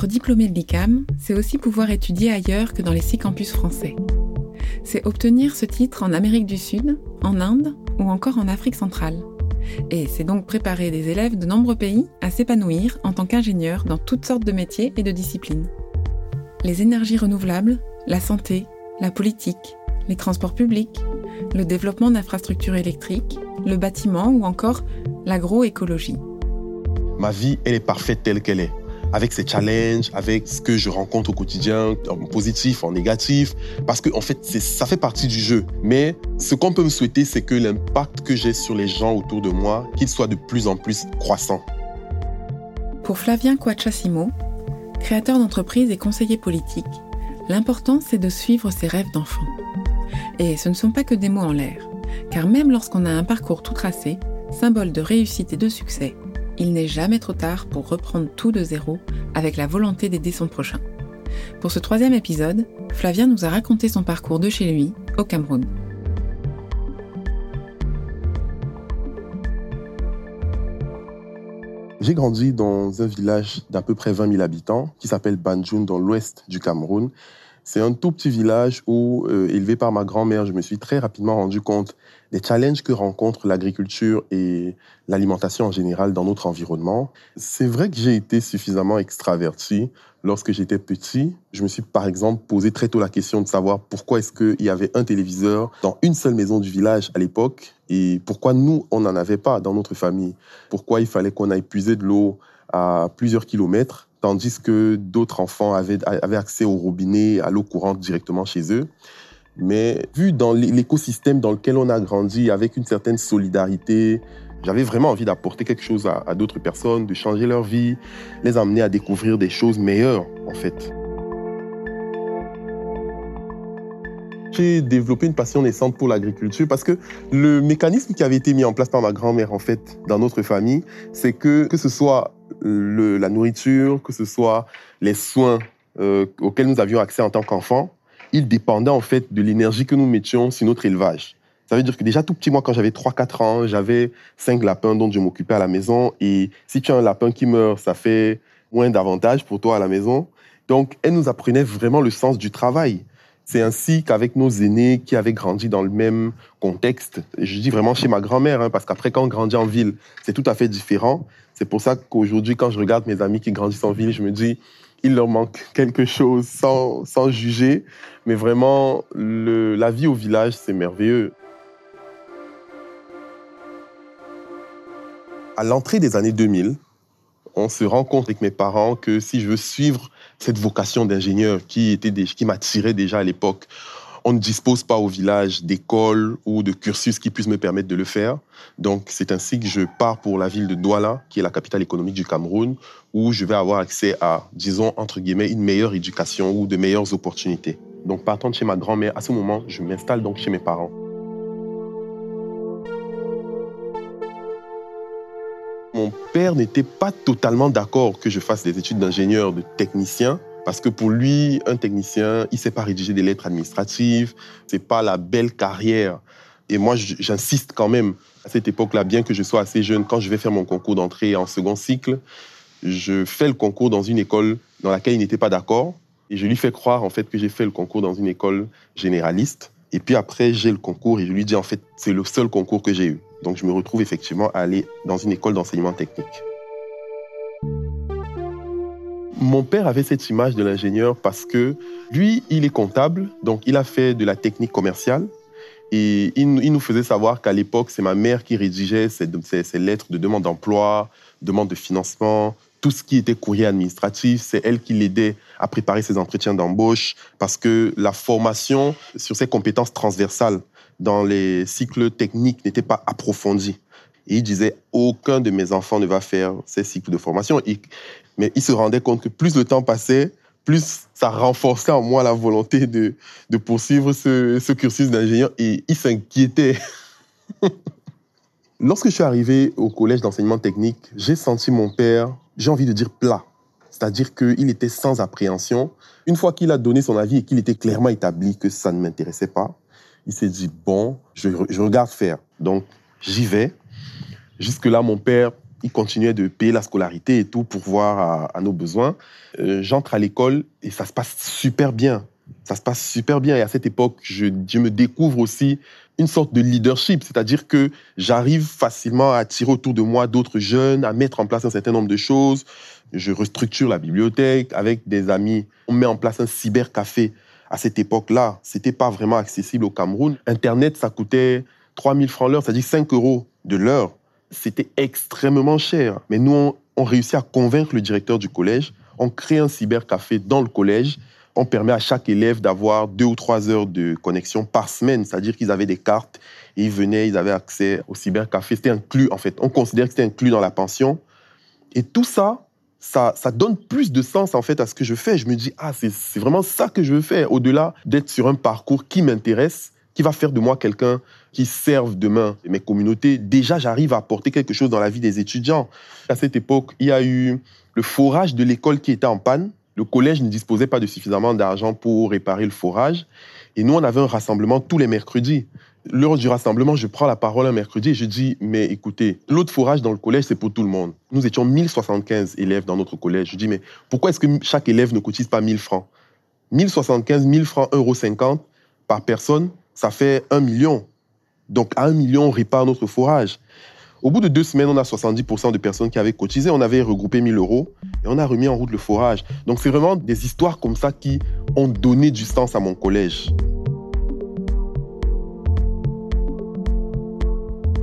Être diplômé de l'ICAM, c'est aussi pouvoir étudier ailleurs que dans les six campus français. C'est obtenir ce titre en Amérique du Sud, en Inde ou encore en Afrique centrale. Et c'est donc préparer des élèves de nombreux pays à s'épanouir en tant qu'ingénieurs dans toutes sortes de métiers et de disciplines. Les énergies renouvelables, la santé, la politique, les transports publics, le développement d'infrastructures électriques, le bâtiment ou encore l'agroécologie. Ma vie, elle est parfaite telle qu'elle est avec ses challenges, avec ce que je rencontre au quotidien, en positif, en négatif, parce que en fait, ça fait partie du jeu. Mais ce qu'on peut me souhaiter, c'est que l'impact que j'ai sur les gens autour de moi, qu'il soit de plus en plus croissant. Pour Flavien Quachasimo, créateur d'entreprise et conseiller politique, l'important c'est de suivre ses rêves d'enfant. Et ce ne sont pas que des mots en l'air, car même lorsqu'on a un parcours tout tracé, symbole de réussite et de succès, il n'est jamais trop tard pour reprendre tout de zéro avec la volonté d'aider son prochain. Pour ce troisième épisode, Flavien nous a raconté son parcours de chez lui, au Cameroun. J'ai grandi dans un village d'à peu près 20 000 habitants qui s'appelle Banjun dans l'ouest du Cameroun. C'est un tout petit village où, euh, élevé par ma grand-mère, je me suis très rapidement rendu compte des challenges que rencontre l'agriculture et l'alimentation en général dans notre environnement. C'est vrai que j'ai été suffisamment extraverti lorsque j'étais petit. Je me suis par exemple posé très tôt la question de savoir pourquoi est-ce qu'il y avait un téléviseur dans une seule maison du village à l'époque et pourquoi nous, on n'en avait pas dans notre famille. Pourquoi il fallait qu'on aille puiser de l'eau à plusieurs kilomètres tandis que d'autres enfants avaient, avaient accès au robinet, à l'eau courante directement chez eux. Mais vu dans l'écosystème dans lequel on a grandi, avec une certaine solidarité, j'avais vraiment envie d'apporter quelque chose à, d'autres personnes, de changer leur vie, les amener à découvrir des choses meilleures, en fait. J'ai développé une passion naissante pour l'agriculture parce que le mécanisme qui avait été mis en place par ma grand-mère, en fait, dans notre famille, c'est que, que ce soit la nourriture, que ce soit les soins euh, auxquels nous avions accès en tant qu'enfants, il dépendait en fait de l'énergie que nous mettions sur notre élevage. Ça veut dire que déjà tout petit, moi, quand j'avais 3-4 ans, j'avais 5 lapins dont je m'occupais à la maison. Et si tu as un lapin qui meurt, ça fait moins d'avantages pour toi à la maison. Donc, elle nous apprenait vraiment le sens du travail. C'est ainsi qu'avec nos aînés qui avaient grandi dans le même contexte, je dis vraiment chez ma grand-mère, hein, parce qu'après, quand on grandit en ville, c'est tout à fait différent. C'est pour ça qu'aujourd'hui, quand je regarde mes amis qui grandissent en ville, je me dis, il leur manque quelque chose sans, juger. Mais vraiment, la vie au village, c'est merveilleux. À l'entrée des années 2000, on se rend compte avec mes parents que si je veux suivre cette vocation d'ingénieur qui, qui m'attirait déjà à l'époque, on ne dispose pas au village d'école ou de cursus qui puissent me permettre de le faire. Donc, c'est ainsi que je pars pour la ville de Douala, qui est la capitale économique du Cameroun, où je vais avoir accès à, disons, entre guillemets, une meilleure éducation ou de meilleures opportunités. Donc, partant de chez ma grand-mère, à ce moment, je m'installe donc chez mes parents. Mon père n'était pas totalement d'accord que je fasse des études d'ingénieur, de technicien, parce que pour lui, un technicien, il sait pas rédiger des lettres administratives, c'est pas la belle carrière. Et moi, j'insiste quand même à cette époque-là, bien que je sois assez jeune, quand je vais faire mon concours d'entrée en second cycle, je fais le concours dans une école dans laquelle il n'était pas d'accord. Et je lui fais croire, en fait, que j'ai fait le concours dans une école généraliste. Et puis après, j'ai le concours et je lui dis, en fait, c'est le seul concours que j'ai eu. Donc, je me retrouve effectivement à aller dans une école d'enseignement technique. Mon père avait cette image de l'ingénieur parce que lui, il est comptable, donc il a fait de la technique commerciale. Et il, nous faisait savoir qu'à l'époque, c'est ma mère qui rédigeait ces, lettres de demande d'emploi, demande de financement, tout ce qui était courrier administratif. C'est elle qui l'aidait à préparer ses entretiens d'embauche parce que la formation sur ses compétences transversales dans les cycles techniques n'était pas approfondie. Et il disait, aucun de mes enfants ne va faire ces cycles de formation. Mais il se rendait compte que plus le temps passait, plus ça renforçait en moi la volonté de, de poursuivre ce, cursus d'ingénieur. Et il s'inquiétait. Lorsque je suis arrivé au collège d'enseignement technique, j'ai senti mon père, j'ai envie de dire plat. C'est-à-dire qu'il était sans appréhension. Une fois qu'il a donné son avis et qu'il était clairement établi que ça ne m'intéressait pas, il s'est dit, bon, je regarde faire. Donc, j'y vais. Jusque-là, mon père ils continuaient de payer la scolarité et tout pour voir à, nos besoins. Euh, j'entre à l'école et ça se passe super bien. Ça se passe super bien. Et à cette époque, je, me découvre aussi une sorte de leadership, c'est-à-dire que j'arrive facilement à attirer autour de moi d'autres jeunes, à mettre en place un certain nombre de choses. Je restructure la bibliothèque avec des amis. On met en place un cybercafé. À cette époque-là, c'était pas vraiment accessible au Cameroun. Internet, ça coûtait 3000 francs l'heure, c'est-à-dire 5 euros de l'heure. C'était extrêmement cher. Mais nous, on, réussit à convaincre le directeur du collège. On crée un cybercafé dans le collège on permet à chaque élève d'avoir deux ou trois heures de connexion par semaine, c'est-à-dire qu'ils avaient des cartes et ils venaient, ils avaient accès au cybercafé. C'était inclus, en fait. On considère que c'était inclus dans la pension. Et tout ça, ça donne plus de sens, en fait, à ce que je fais. Je me dis, ah, c'est vraiment ça que je veux faire, au-delà d'être sur un parcours qui m'intéresse, qui va faire de moi quelqu'un qui serve demain mes communautés? Déjà, j'arrive à apporter quelque chose dans la vie des étudiants. À cette époque, il y a eu le forage de l'école qui était en panne. Le collège ne disposait pas de suffisamment d'argent pour réparer le forage. Et nous, on avait un rassemblement tous les mercredis. Lors du rassemblement, je prends la parole un mercredi et je dis, mais écoutez, l'eau de forage dans le collège, c'est pour tout le monde. Nous étions 1075 élèves dans notre collège. Je dis, mais pourquoi est-ce que chaque élève ne cotise pas 1000 francs? 1075, 1000 francs, 1,50 euros par personne, ça fait 1 million. Donc, à 1 million, on répare notre forage. Au bout de deux semaines, on a 70% de personnes qui avaient cotisé. On avait regroupé 1000 euros et on a remis en route le forage. Donc, c'est vraiment des histoires comme ça qui ont donné du sens à mon collège.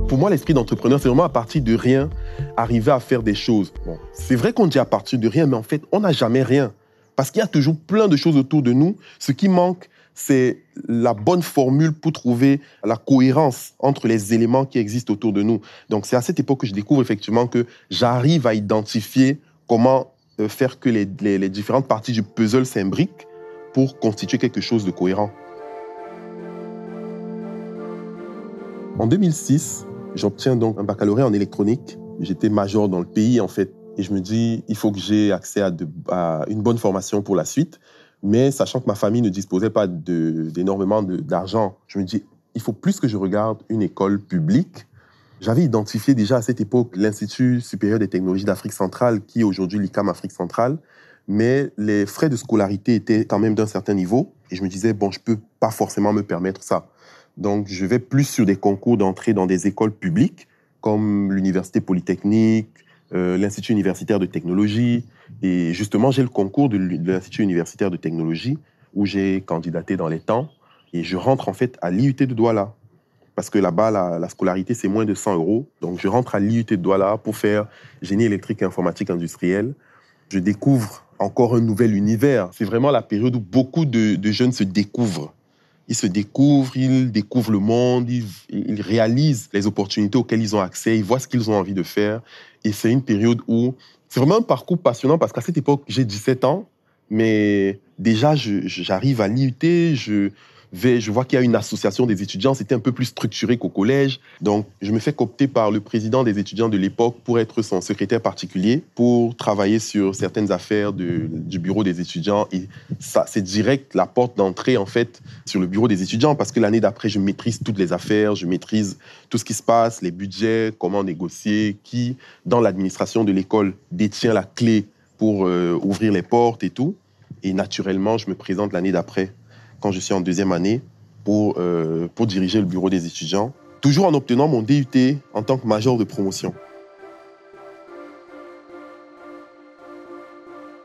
Pour moi, l'esprit d'entrepreneur, c'est vraiment à partir de rien arriver à faire des choses. c'est vrai qu'on dit à partir de rien, mais en fait, on n'a jamais rien. Parce qu'il y a toujours plein de choses autour de nous. Ce qui manque, c'est la bonne formule pour trouver la cohérence entre les éléments qui existent autour de nous. Donc c'est à cette époque que je découvre effectivement que j'arrive à identifier comment euh, faire que les, différentes parties du puzzle s'imbriquent pour constituer quelque chose de cohérent. En 2006, j'obtiens donc un baccalauréat en électronique. J'étais major dans le pays en fait. Et je me dis, il faut que j'ai accès à une bonne formation pour la suite. Mais sachant que ma famille ne disposait pas d'énormément d'argent, je me dis, il faut plus que je regarde une école publique. J'avais identifié déjà à cette époque l'Institut supérieur des technologies d'Afrique centrale, qui est aujourd'hui l'ICAM Afrique centrale, mais les frais de scolarité étaient quand même d'un certain niveau. Et je me disais, bon, je peux pas forcément me permettre ça. Donc, je vais plus sur des concours d'entrée dans des écoles publiques, comme l'Université Polytechnique, euh, l'Institut universitaire de technologie. Et justement, j'ai le concours de l'Institut universitaire de technologie où j'ai candidaté dans les temps. Et je rentre en fait à l'IUT de Douala. Parce que là-bas, la, scolarité, c'est moins de 100 euros. Donc, je rentre à l'IUT de Douala pour faire génie électrique et informatique industrielle. Je découvre encore un nouvel univers. C'est vraiment la période où beaucoup de jeunes se découvrent ils se découvrent, ils découvrent le monde, ils, réalisent les opportunités auxquelles ils ont accès, ils voient ce qu'ils ont envie de faire. Et c'est une période où c'est vraiment un parcours passionnant parce qu'à cette époque, j'ai 17 ans, mais déjà, j'arrive à l'IUT, je, je vois qu'il y a une association des étudiants, c'était un peu plus structuré qu'au collège. Donc, je me fais coopter par le président des étudiants de l'époque pour être son secrétaire particulier, pour travailler sur certaines affaires du bureau des étudiants. Et ça, c'est direct la porte d'entrée, en fait, sur le bureau des étudiants, parce que l'année d'après, je maîtrise toutes les affaires, je maîtrise tout ce qui se passe, les budgets, comment négocier, qui, dans l'administration de l'école, détient la clé pour euh, ouvrir les portes et tout. Et naturellement, je me présente l'année d'après quand je suis en deuxième année pour, euh, pour diriger le bureau des étudiants, toujours en obtenant mon DUT en tant que major de promotion.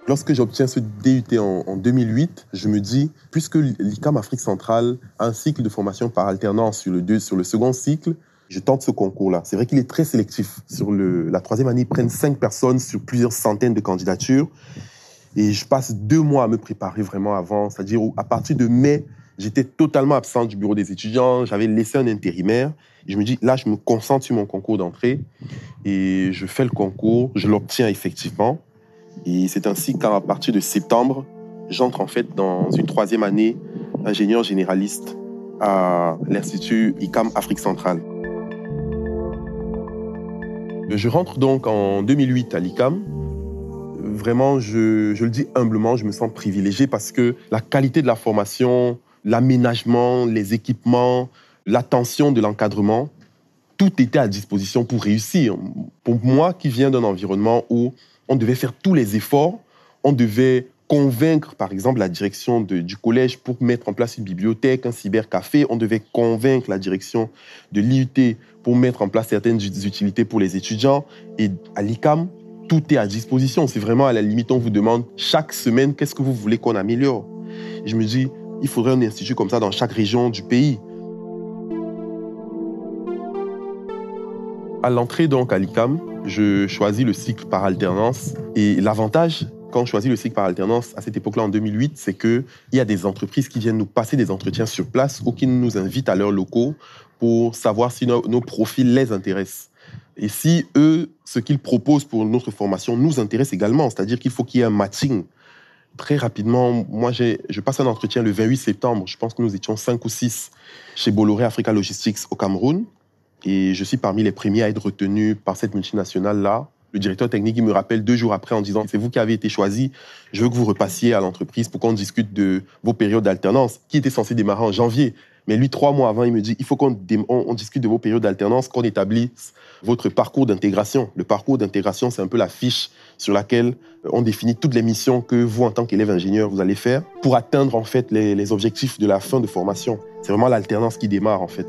Lorsque j'obtiens ce DUT en, 2008, je me dis, puisque l'ICAM Afrique centrale a un cycle de formation par alternance sur le, deux, sur le second cycle, je tente ce concours-là. C'est vrai qu'il est très sélectif. Sur le, la troisième année, ils prennent cinq personnes sur plusieurs centaines de candidatures. Et je passe deux mois à me préparer vraiment avant, c'est-à-dire à partir de mai, j'étais totalement absent du bureau des étudiants, j'avais laissé un intérimaire. Je me dis, là, je me concentre sur mon concours d'entrée et je fais le concours, je l'obtiens effectivement. Et c'est ainsi qu'à partir de septembre, j'entre en fait dans une troisième année ingénieur généraliste à l'Institut ICAM Afrique centrale. Je rentre donc en 2008 à l'ICAM vraiment, je, le dis humblement, je me sens privilégié parce que la qualité de la formation, l'aménagement, les équipements, l'attention de l'encadrement tout était à disposition pour réussir. Pour moi qui viens d'un environnement où on devait faire tous les efforts, on devait convaincre, par exemple, la direction du collège pour mettre en place une bibliothèque, un cybercafé. On devait convaincre la direction de l'IUT pour mettre en place certaines utilités pour les étudiants. Et à l'ICAM, tout est à disposition. C'est vraiment à la limite, on vous demande chaque semaine qu'est-ce que vous voulez qu'on améliore? je me dis, il faudrait un institut comme ça dans chaque région du pays. À l'entrée donc à l'ICAM, je choisis le cycle par alternance. Et l'avantage, quand on choisit le cycle par alternance à cette époque-là, en 2008, c'est qu'il y a des entreprises qui viennent nous passer des entretiens sur place ou qui nous invitent à leurs locaux pour savoir si nos, profils les intéressent. Et si eux, ce qu'ils proposent pour notre formation nous intéresse également, c'est-à-dire qu'il faut qu'il y ait un matching. Très rapidement, moi, je passe un entretien le 28 septembre. Je pense que nous étions cinq ou six chez Bolloré Africa Logistics au Cameroun. Et je suis parmi les premiers à être retenu par cette multinationale-là le directeur technique, il me rappelle deux jours après en disant c'est vous qui avez été choisi, je veux que vous repassiez à l'entreprise pour qu'on discute de vos périodes d'alternance, qui était censé démarrer en janvier. Mais lui, trois mois avant, il me dit il faut qu'on on, discute de vos périodes d'alternance, qu'on établisse votre parcours d'intégration. Le parcours d'intégration, c'est un peu la fiche sur laquelle on définit toutes les missions que vous, en tant qu'élève ingénieur, vous allez faire pour atteindre en fait les, les objectifs de la fin de formation. C'est vraiment l'alternance qui démarre en fait.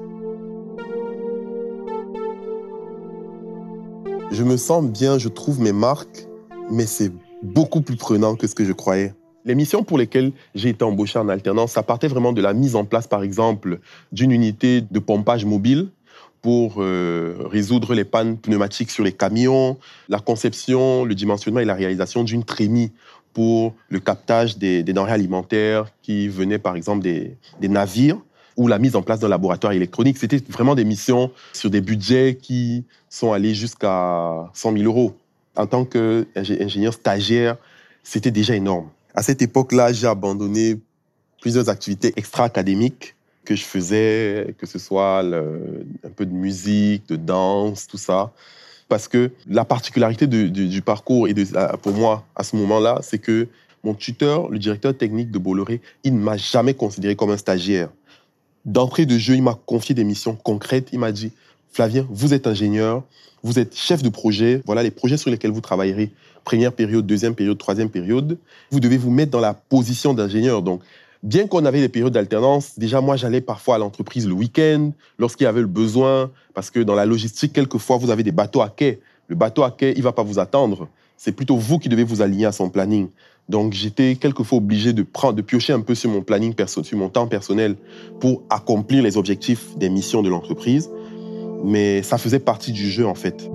Je me sens bien, je trouve mes marques, mais c'est beaucoup plus prenant que ce que je croyais. Les missions pour lesquelles j'ai été embauché en alternance, ça partait vraiment de la mise en place, par exemple, d'une unité de pompage mobile pour euh, résoudre les pannes pneumatiques sur les camions, la conception, le dimensionnement et la réalisation d'une trémie pour le captage des, denrées alimentaires qui venaient, par exemple, des navires ou la mise en place d'un laboratoire électronique. C'était vraiment des missions sur des budgets qui sont allés jusqu'à 100 000 euros. En tant qu'ingénieur stagiaire, c'était déjà énorme. À cette époque-là, j'ai abandonné plusieurs activités extra-académiques que je faisais, que ce soit un peu de musique, de danse, tout ça. Parce que la particularité du parcours, et de, pour moi, à ce moment-là, c'est que mon tuteur, le directeur technique de Bolloré, il ne m'a jamais considéré comme un stagiaire. D'entrée de jeu, il m'a confié des missions concrètes. Il m'a dit, Flavien, vous êtes ingénieur, vous êtes chef de projet, voilà les projets sur lesquels vous travaillerez. Première période, deuxième période, troisième période. Vous devez vous mettre dans la position d'ingénieur. Donc, bien qu'on avait des périodes d'alternance, déjà moi j'allais parfois à l'entreprise le week-end, lorsqu'il y avait le besoin, parce que dans la logistique, quelquefois vous avez des bateaux à quai. Le bateau à quai, il va pas vous attendre. C'est plutôt vous qui devez vous aligner à son planning. Donc j'étais quelquefois obligé de prendre, de piocher un peu sur mon planning personnel, sur mon temps personnel pour accomplir les objectifs des missions de l'entreprise. Mais ça faisait partie du jeu en fait.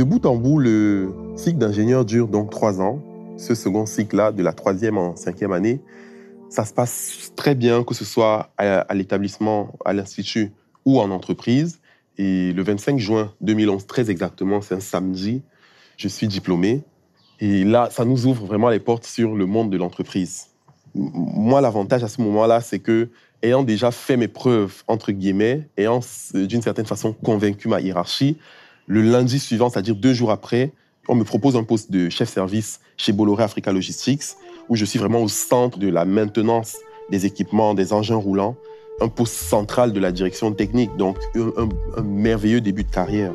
De bout en bout, le cycle d'ingénieur dure donc trois ans. Ce second cycle-là, de la troisième en cinquième année, ça se passe très bien, que ce soit à l'établissement, à l'institut ou en entreprise. Et le 25 juin 2011, très exactement, c'est un samedi, je suis diplômé. Et là, ça nous ouvre vraiment les portes sur le monde de l'entreprise. Moi, l'avantage à ce moment-là, c'est que, ayant déjà fait mes preuves, entre guillemets, ayant d'une certaine façon convaincu ma hiérarchie, le lundi suivant, c'est-à-dire deux jours après, on me propose un poste de chef service chez Bolloré Africa Logistics, où je suis vraiment au centre de la maintenance des équipements, des engins roulants, un poste central de la direction technique, donc un, merveilleux début de carrière.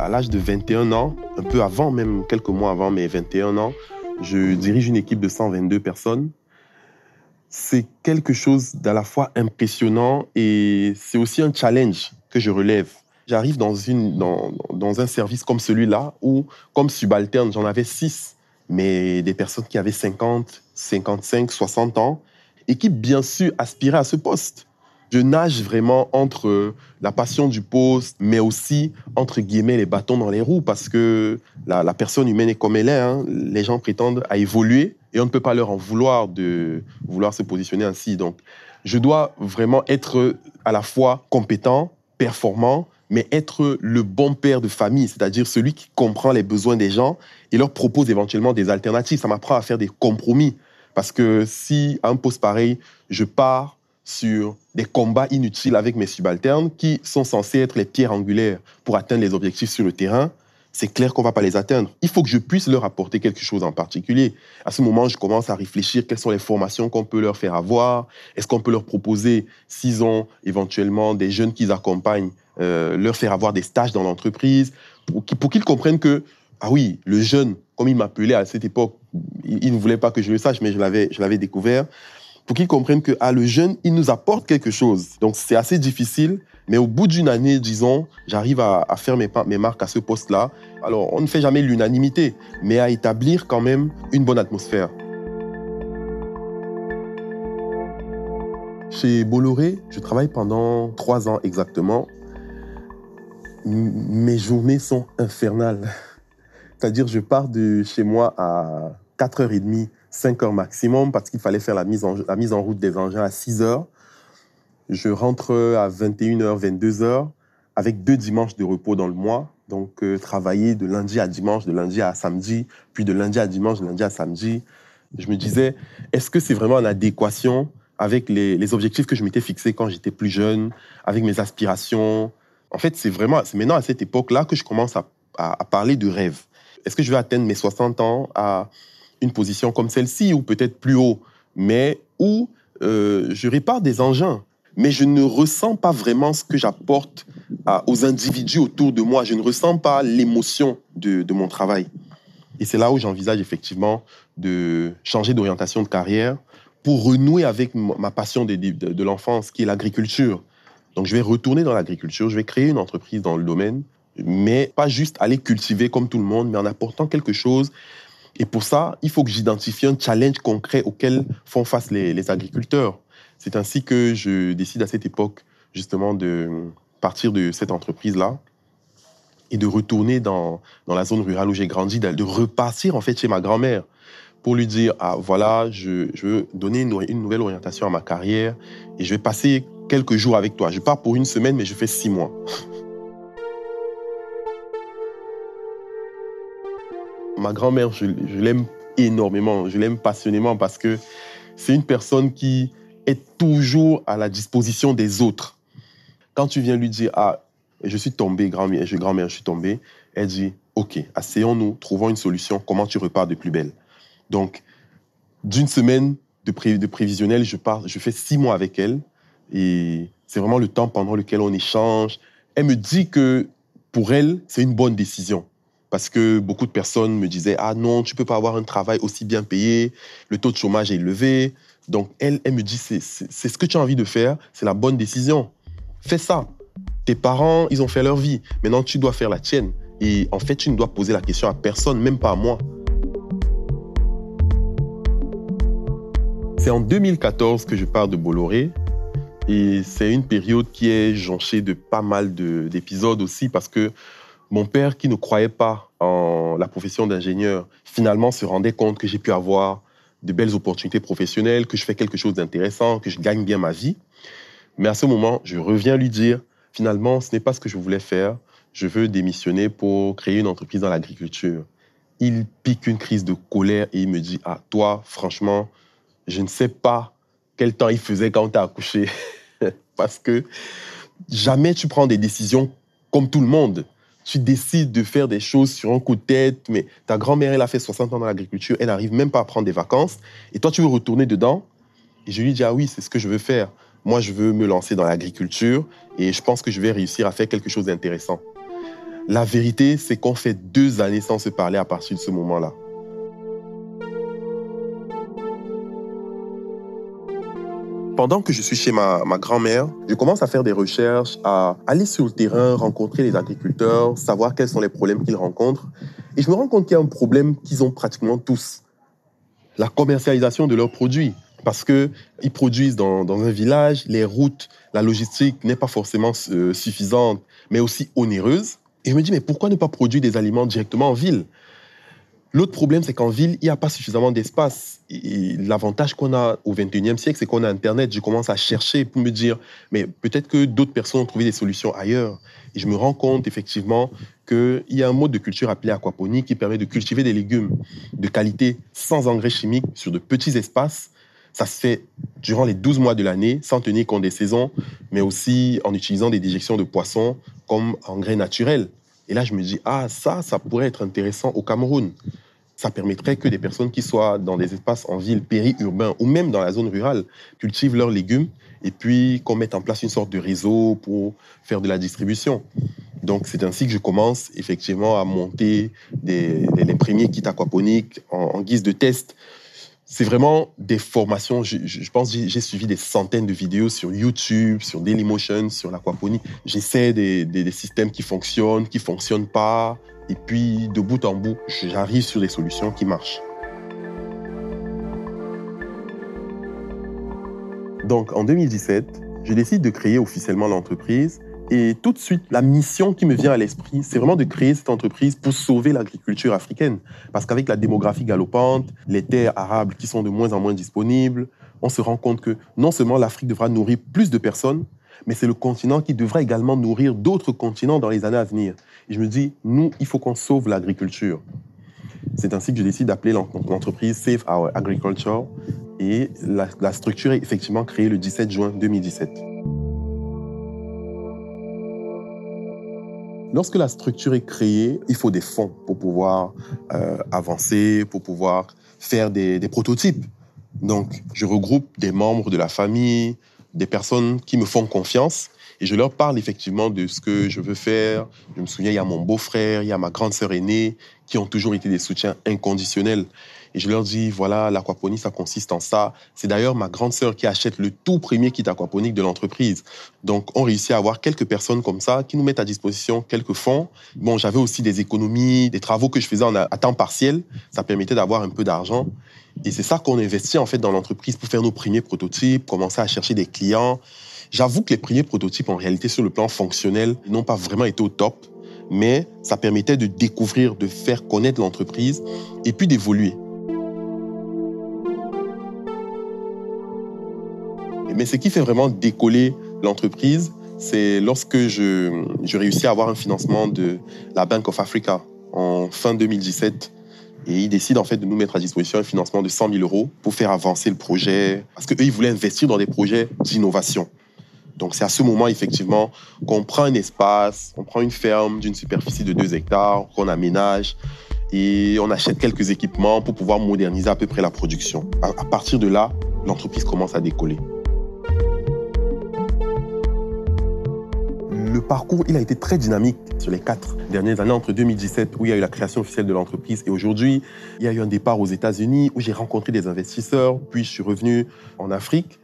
À l'âge de 21 ans, un peu avant, même quelques mois avant mes 21 ans, je dirige une équipe de 122 personnes. C'est quelque chose d'à la fois impressionnant et c'est aussi un challenge que je relève. J'arrive dans, dans, dans un service comme celui-là où, comme subalterne, j'en avais six, mais des personnes qui avaient 50, 55, 60 ans et qui, bien sûr, aspiraient à ce poste. Je nage vraiment entre la passion du poste, mais aussi, entre guillemets, les bâtons dans les roues, parce que la, personne humaine est comme elle est. Hein. Les gens prétendent à évoluer et on ne peut pas leur en vouloir de vouloir se positionner ainsi. Donc, je dois vraiment être à la fois compétent, performant, mais être le bon père de famille, c'est-à-dire celui qui comprend les besoins des gens et leur propose éventuellement des alternatives. Ça m'apprend à faire des compromis. Parce que si à un poste pareil, je pars sur des combats inutiles avec mes subalternes qui sont censés être les pierres angulaires pour atteindre les objectifs sur le terrain, c'est clair qu'on va pas les atteindre. Il faut que je puisse leur apporter quelque chose en particulier. À ce moment, je commence à réfléchir quelles sont les formations qu'on peut leur faire avoir. Est-ce qu'on peut leur proposer, s'ils ont éventuellement des jeunes qu'ils accompagnent, euh, leur faire avoir des stages dans l'entreprise pour qu'ils comprennent que, ah oui, le jeune, comme il m'appelait à cette époque, il, ne voulait pas que je le sache, mais je l'avais, je l'avais découvert, pour qu'ils comprennent que, ah, le jeune, il nous apporte quelque chose. Donc, c'est assez difficile mais au bout d'une année, disons, j'arrive à, faire mes, marques à ce poste-là. Alors, on ne fait jamais l'unanimité, mais à établir quand même une bonne atmosphère. Chez Bolloré, je travaille pendant trois ans exactement. Mes journées sont infernales. C'est-à-dire, je pars de chez moi à 4h30, 5h maximum, parce qu'il fallait faire la mise, en, la mise en route des engins à 6h. Je rentre à 21h, 22h, avec deux dimanches de repos dans le mois. Donc, euh, travailler de lundi à dimanche, de lundi à samedi, puis de lundi à dimanche, de lundi à samedi. Je me disais, est-ce que c'est vraiment en adéquation avec les, objectifs que je m'étais fixés quand j'étais plus jeune, avec mes aspirations? En fait, c'est vraiment, c'est maintenant à cette époque-là que je commence à, à parler de rêve. Est-ce que je vais atteindre mes 60 ans à une position comme celle-ci, ou peut-être plus haut, mais où euh, je répare des engins mais je ne ressens pas vraiment ce que j'apporte aux individus autour de moi. Je ne ressens pas l'émotion de, mon travail. Et c'est là où j'envisage effectivement de changer d'orientation de carrière pour renouer avec ma passion de, de l'enfance, qui est l'agriculture. Donc je vais retourner dans l'agriculture, je vais créer une entreprise dans le domaine, mais pas juste aller cultiver comme tout le monde, mais en apportant quelque chose. Et pour ça, il faut que j'identifie un challenge concret auquel font face les agriculteurs. C'est ainsi que je décide à cette époque justement de partir de cette entreprise-là et de retourner dans, dans la zone rurale où j'ai grandi, de repartir en fait chez ma grand-mère pour lui dire, ah voilà, je, je veux donner une, une, nouvelle orientation à ma carrière et je vais passer quelques jours avec toi. Je pars pour une semaine, mais je fais six mois. Ma grand-mère, je, l'aime énormément, je l'aime passionnément parce que c'est une personne qui, est toujours à la disposition des autres. Quand tu viens lui dire, ah, je suis tombé, grand-mère, je, grand-mère, je suis tombé, elle dit, OK, asseyons-nous, trouvons une solution, comment tu repars de plus belle? Donc, d'une semaine de, de prévisionnel, je, pars, je fais six mois avec elle, et c'est vraiment le temps pendant lequel on échange. Elle me dit que pour elle, c'est une bonne décision. Parce que beaucoup de personnes me disaient, ah non, tu peux pas avoir un travail aussi bien payé, le taux de chômage est élevé, donc, elle, elle me dit, c'est ce que tu as envie de faire, c'est la bonne décision. Fais ça. Tes parents, ils ont fait leur vie. Maintenant, tu dois faire la tienne. Et en fait, tu ne dois poser la question à personne, même pas à moi. C'est en 2014 que je pars de Bolloré. Et c'est une période qui est jonchée de pas mal d'épisodes aussi parce que mon père, qui ne croyait pas en la profession d'ingénieur, finalement se rendait compte que j'ai pu avoir de belles opportunités professionnelles, que je fais quelque chose d'intéressant, que je gagne bien ma vie. Mais à ce moment, je reviens lui dire, finalement, ce n'est pas ce que je voulais faire. Je veux démissionner pour créer une entreprise dans l'agriculture. Il pique une crise de colère et il me dit, ah, toi, franchement, je ne sais pas quel temps il faisait quand tu as accouché. Parce que jamais tu prends des décisions comme tout le monde tu décides de faire des choses sur un coup de tête, mais ta grand-mère, elle a fait 60 ans dans l'agriculture, elle n'arrive même pas à prendre des vacances, et toi, tu veux retourner dedans. Et je lui dis, ah oui, c'est ce que je veux faire. Moi, je veux me lancer dans l'agriculture, et je pense que je vais réussir à faire quelque chose d'intéressant. La vérité, c'est qu'on fait deux années sans se parler à partir de ce moment-là. Pendant que je suis chez ma, grand-mère, je commence à faire des recherches, à aller sur le terrain, rencontrer les agriculteurs, savoir quels sont les problèmes qu'ils rencontrent. Et je me rends compte qu'il y a un problème qu'ils ont pratiquement tous. La commercialisation de leurs produits. Parce qu'ils produisent dans, un village, les routes, la logistique n'est pas forcément euh, suffisante, mais aussi onéreuse. Et je me dis, mais pourquoi ne pas produire des aliments directement en ville? L'autre problème, c'est qu'en ville, il n'y a pas suffisamment d'espace. L'avantage qu'on a au 21e siècle, c'est qu'on a Internet. Je commence à chercher pour me dire, mais peut-être que d'autres personnes ont trouvé des solutions ailleurs. Et je me rends compte effectivement qu'il y a un mode de culture appelé aquaponie qui permet de cultiver des légumes de qualité sans engrais chimiques sur de petits espaces. Ça se fait durant les 12 mois de l'année, sans tenir compte des saisons, mais aussi en utilisant des déjections de poissons comme engrais naturels. Et là, je me dis, ah, ça, ça pourrait être intéressant au Cameroun. Ça permettrait que des personnes qui soient dans des espaces en ville, périurbains ou même dans la zone rurale cultivent leurs légumes et puis qu'on mette en place une sorte de réseau pour faire de la distribution. Donc, c'est ainsi que je commence effectivement à monter des, les, premiers kits aquaponiques en, en guise de test c'est vraiment des formations. Je, pense j'ai suivi des centaines de vidéos sur YouTube, sur Dailymotion, sur l'aquaponie. J'essaie des, des, systèmes qui fonctionnent, qui fonctionnent pas. Et puis, de bout en bout, j'arrive sur des solutions qui marchent. Donc, en 2017, je décide de créer officiellement l'entreprise et tout de suite, la mission qui me vient à l'esprit, c'est vraiment de créer cette entreprise pour sauver l'agriculture africaine. Parce qu'avec la démographie galopante, les terres arables qui sont de moins en moins disponibles, on se rend compte que non seulement l'Afrique devra nourrir plus de personnes, mais c'est le continent qui devra également nourrir d'autres continents dans les années à venir. Et je me dis, nous, il faut qu'on sauve l'agriculture. C'est ainsi que je décide d'appeler l'entreprise Save Our Agriculture. Et la, la structure est effectivement créée le 17 juin 2017. Lorsque la structure est créée, il faut des fonds pour pouvoir euh, avancer, pour pouvoir faire des, des, prototypes. Donc, je regroupe des membres de la famille, des personnes qui me font confiance et je leur parle effectivement de ce que je veux faire. Je me souviens, il y a mon beau-frère, il y a ma grande sœur aînée qui ont toujours été des soutiens inconditionnels. Et je leur dis, voilà, l'aquaponie, ça consiste en ça. C'est d'ailleurs ma grande sœur qui achète le tout premier kit aquaponique de l'entreprise. Donc, on réussit à avoir quelques personnes comme ça qui nous mettent à disposition quelques fonds. Bon, j'avais aussi des économies, des travaux que je faisais à temps partiel. Ça permettait d'avoir un peu d'argent. Et c'est ça qu'on investit en fait dans l'entreprise pour faire nos premiers prototypes, commencer à chercher des clients. J'avoue que les premiers prototypes, en réalité, sur le plan fonctionnel, n'ont pas vraiment été au top, mais ça permettait de découvrir, de faire connaître l'entreprise et puis d'évoluer. Mais ce qui fait vraiment décoller l'entreprise, c'est lorsque je, je réussis à avoir un financement de la Bank of Africa en fin 2017. Et ils décident en fait de nous mettre à disposition un financement de 100 000 euros pour faire avancer le projet. Parce qu'eux, ils voulaient investir dans des projets d'innovation. Donc c'est à ce moment, effectivement, qu'on prend un espace, on prend une ferme d'une superficie de 2 hectares, qu'on aménage et on achète quelques équipements pour pouvoir moderniser à peu près la production. À, partir de là, l'entreprise commence à décoller. Le parcours, il a été très dynamique sur les quatre dernières années, entre 2017, où il y a eu la création officielle de l'entreprise, et aujourd'hui, il y a eu un départ aux États-Unis, où j'ai rencontré des investisseurs, puis je suis revenu en Afrique.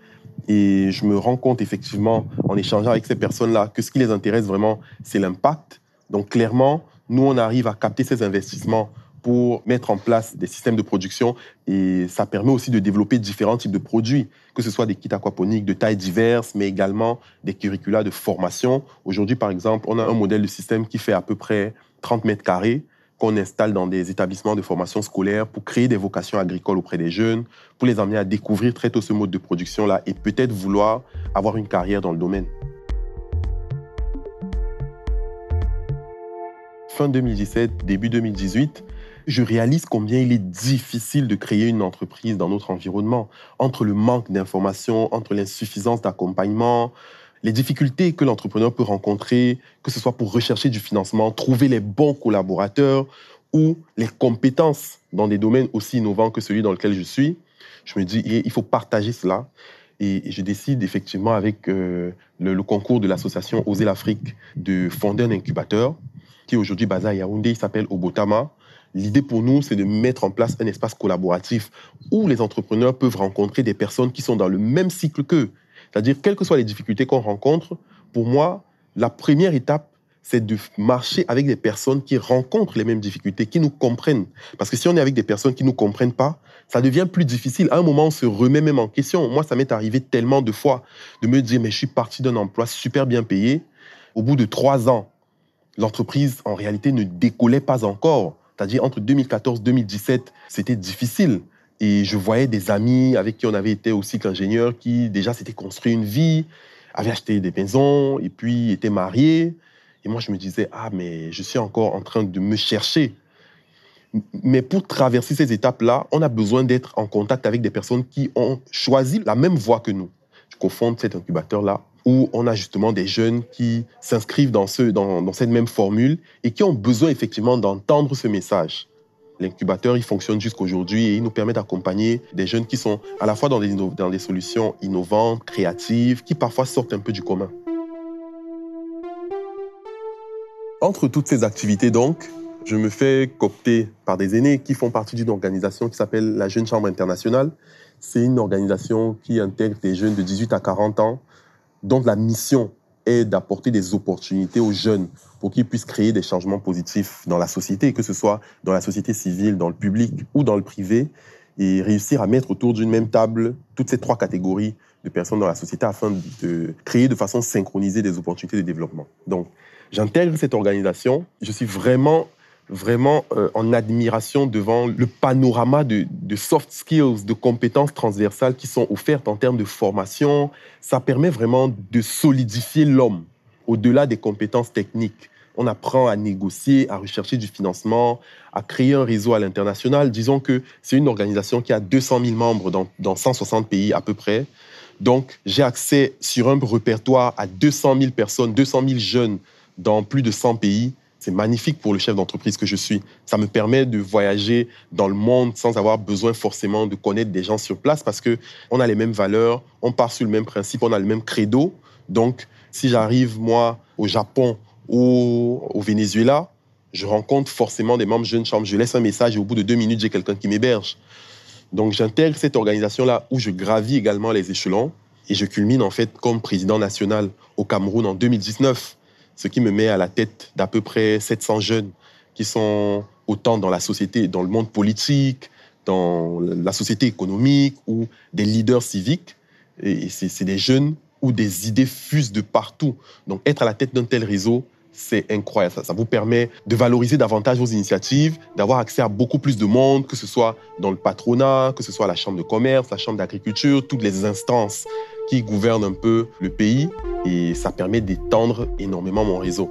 Et je me rends compte effectivement, en échangeant avec ces personnes-là, que ce qui les intéresse vraiment, c'est l'impact. Donc clairement, nous, on arrive à capter ces investissements pour mettre en place des systèmes de production et ça permet aussi de développer différents types de produits, que ce soit des kits aquaponiques de tailles diverses, mais également des curricula de formation. Aujourd'hui, par exemple, on a un modèle de système qui fait à peu près 30 mètres carrés qu'on installe dans des établissements de formation scolaire pour créer des vocations agricoles auprès des jeunes, pour les amener à découvrir très tôt ce mode de production-là et peut-être vouloir avoir une carrière dans le domaine. Fin 2017, début 2018, je réalise combien il est difficile de créer une entreprise dans notre environnement, entre le manque d'informations, entre l'insuffisance d'accompagnement, les difficultés que l'entrepreneur peut rencontrer, que ce soit pour rechercher du financement, trouver les bons collaborateurs ou les compétences dans des domaines aussi innovants que celui dans lequel je suis, je me dis, il faut partager cela. Et je décide effectivement avec euh, le, concours de l'association Oser l'Afrique de fonder un incubateur qui est aujourd'hui basé à Yaoundé, il s'appelle Obotama. L'idée pour nous, c'est de mettre en place un espace collaboratif où les entrepreneurs peuvent rencontrer des personnes qui sont dans le même cycle qu'eux, c'est-à-dire, quelles que soient les difficultés qu'on rencontre, pour moi, la première étape, c'est de marcher avec des personnes qui rencontrent les mêmes difficultés, qui nous comprennent. Parce que si on est avec des personnes qui ne nous comprennent pas, ça devient plus difficile. À un moment, on se remet même en question. Moi, ça m'est arrivé tellement de fois de me dire, mais je suis parti d'un emploi super bien payé. Au bout de trois ans, l'entreprise, en réalité, ne décollait pas encore. C'est-à-dire, entre 2014 et 2017, c'était difficile. Et je voyais des amis avec qui on avait été aussi qu'ingénieurs qui déjà s'étaient construit une vie, avaient acheté des maisons et puis étaient mariés. Et moi, je me disais, ah, mais je suis encore en train de me chercher. Mais pour traverser ces étapes-là, on a besoin d'être en contact avec des personnes qui ont choisi la même voie que nous. Je confonde cet incubateur-là où on a justement des jeunes qui s'inscrivent dans, ce, dans, dans cette même formule et qui ont besoin effectivement d'entendre ce message. L'incubateur, il fonctionne jusqu'aujourd'hui et il nous permet d'accompagner des jeunes qui sont à la fois dans des, dans des solutions innovantes, créatives, qui parfois sortent un peu du commun. Entre toutes ces activités, donc, je me fais coopter par des aînés qui font partie d'une organisation qui s'appelle la Jeune Chambre Internationale. C'est une organisation qui intègre des jeunes de 18 à 40 ans, dont la mission est d'apporter des opportunités aux jeunes pour qu'ils puissent créer des changements positifs dans la société, que ce soit dans la société civile, dans le public ou dans le privé, et réussir à mettre autour d'une même table toutes ces trois catégories de personnes dans la société afin de créer de façon synchronisée des opportunités de développement. Donc, j'intègre cette organisation. Je suis vraiment vraiment euh, en admiration devant le panorama de, soft skills, de compétences transversales qui sont offertes en termes de formation. Ça permet vraiment de solidifier l'homme au-delà des compétences techniques. On apprend à négocier, à rechercher du financement, à créer un réseau à l'international. Disons que c'est une organisation qui a 200 000 membres dans, dans 160 pays à peu près. Donc, j'ai accès sur un répertoire à 200 000 personnes, 200 000 jeunes dans plus de 100 pays c'est magnifique pour le chef d'entreprise que je suis. Ça me permet de voyager dans le monde sans avoir besoin forcément de connaître des gens sur place parce que on a les mêmes valeurs, on part sur le même principe, on a le même credo. Donc, si j'arrive, moi, au Japon ou au Venezuela, je rencontre forcément des membres jeunes chambres. Je laisse un message et au bout de deux minutes, j'ai quelqu'un qui m'héberge. Donc, j'intègre cette organisation-là où je gravis également les échelons et je culmine en fait comme président national au Cameroun en 2019 ce qui me met à la tête d'à peu près 700 jeunes qui sont autant dans la société, dans le monde politique, dans la société économique ou des leaders civiques. Et c'est des jeunes où des idées fusent de partout. Donc être à la tête d'un tel réseau, c'est incroyable. Ça, ça, vous permet de valoriser davantage vos initiatives, d'avoir accès à beaucoup plus de monde, que ce soit dans le patronat, que ce soit la chambre de commerce, la chambre d'agriculture, toutes les instances qui gouvernent un peu le pays et ça permet d'étendre énormément mon réseau.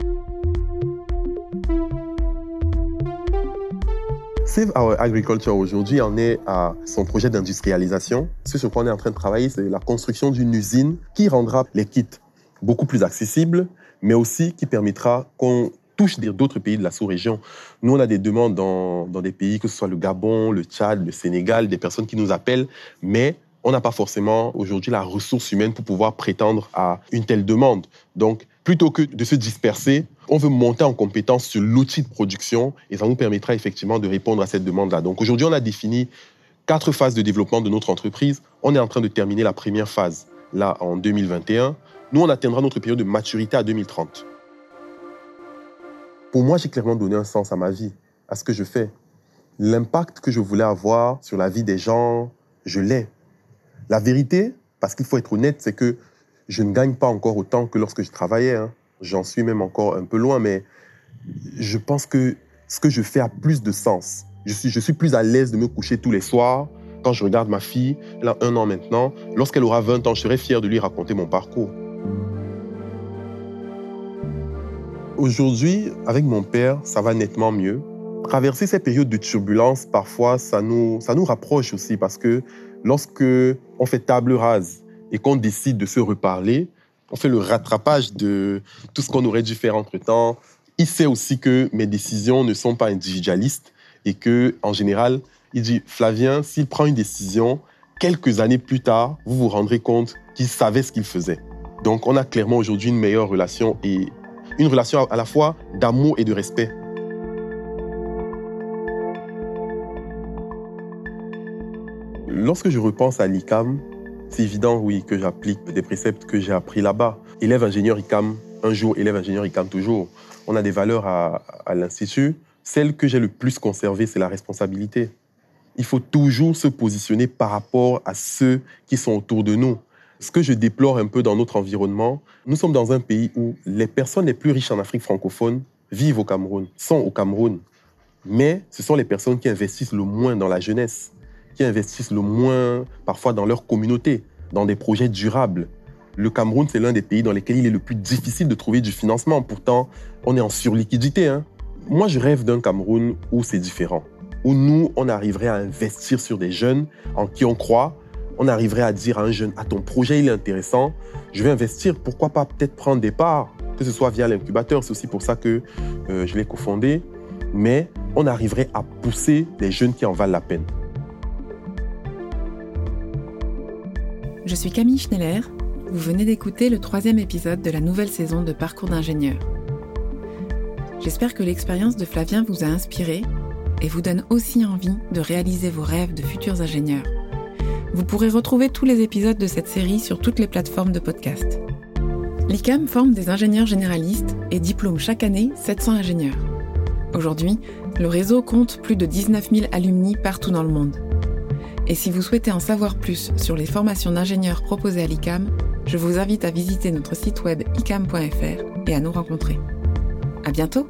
Save Our Agriculture aujourd'hui en est à son projet d'industrialisation. Ce sur quoi on est en train de travailler, c'est la construction d'une usine qui rendra les kits beaucoup plus accessibles, mais aussi qui permettra qu'on touche d'autres pays de la sous-région. Nous, on a des demandes dans, dans des pays, que ce soit le Gabon, le Tchad, le Sénégal, des personnes qui nous appellent, mais on n'a pas forcément aujourd'hui la ressource humaine pour pouvoir prétendre à une telle demande. Donc, plutôt que de se disperser, on veut monter en compétence sur l'outil de production et ça nous permettra effectivement de répondre à cette demande-là. Donc, aujourd'hui, on a défini quatre phases de développement de notre entreprise. On est en train de terminer la première phase, là, en 2021. Nous, on atteindra notre période de maturité à 2030. Pour moi, j'ai clairement donné un sens à ma vie, à ce que je fais. L'impact que je voulais avoir sur la vie des gens, je l'ai. La vérité, parce qu'il faut être honnête, c'est que je ne gagne pas encore autant que lorsque je travaillais. Hein. J'en suis même encore un peu loin, mais je pense que ce que je fais a plus de sens. Je suis, je suis plus à l'aise de me coucher tous les soirs. Quand je regarde ma fille, elle a un an maintenant, lorsqu'elle aura 20 ans, je serai fier de lui raconter mon parcours. Aujourd'hui, avec mon père, ça va nettement mieux. Traverser ces périodes de turbulence, parfois, ça nous, ça nous rapproche aussi parce que lorsque on fait table rase et qu'on décide de se reparler, on fait le rattrapage de tout ce qu'on aurait dû faire entre-temps. Il sait aussi que mes décisions ne sont pas individualistes et que, en général, il dit Flavien, s'il prend une décision, quelques années plus tard, vous vous rendrez compte qu'il savait ce qu'il faisait. Donc, on a clairement aujourd'hui une meilleure relation et une relation à la fois d'amour et de respect. Lorsque je repense à l'ICAM, c'est évident, oui, que j'applique des préceptes que j'ai appris là-bas. Élève ingénieur ICAM, un jour, élève ingénieur ICAM toujours. On a des valeurs à, à l'Institut. Celle que j'ai le plus conservée, c'est la responsabilité. Il faut toujours se positionner par rapport à ceux qui sont autour de nous. Ce que je déplore un peu dans notre environnement, nous sommes dans un pays où les personnes les plus riches en Afrique francophone vivent au Cameroun, sont au Cameroun. Mais ce sont les personnes qui investissent le moins dans la jeunesse qui investissent le moins parfois dans leur communauté, dans des projets durables. Le Cameroun, c'est l'un des pays dans lesquels il est le plus difficile de trouver du financement. Pourtant, on est en surliquidité. Hein. Moi, je rêve d'un Cameroun où c'est différent, où nous, on arriverait à investir sur des jeunes en qui on croit. On arriverait à dire à un jeune, ah, ton projet, il est intéressant, je vais investir, pourquoi pas peut-être prendre des parts, que ce soit via l'incubateur, c'est aussi pour ça que euh, je l'ai cofondé, mais on arriverait à pousser les jeunes qui en valent la peine. Je suis Camille Schneller, vous venez d'écouter le troisième épisode de la nouvelle saison de Parcours d'ingénieur. J'espère que l'expérience de Flavien vous a inspiré et vous donne aussi envie de réaliser vos rêves de futurs ingénieurs. Vous pourrez retrouver tous les épisodes de cette série sur toutes les plateformes de podcast. L'ICAM forme des ingénieurs généralistes et diplôme chaque année 700 ingénieurs. Aujourd'hui, le réseau compte plus de 19 000 alumni partout dans le monde. Et si vous souhaitez en savoir plus sur les formations d'ingénieurs proposées à l'ICAM, je vous invite à visiter notre site web icam.fr et à nous rencontrer. À bientôt!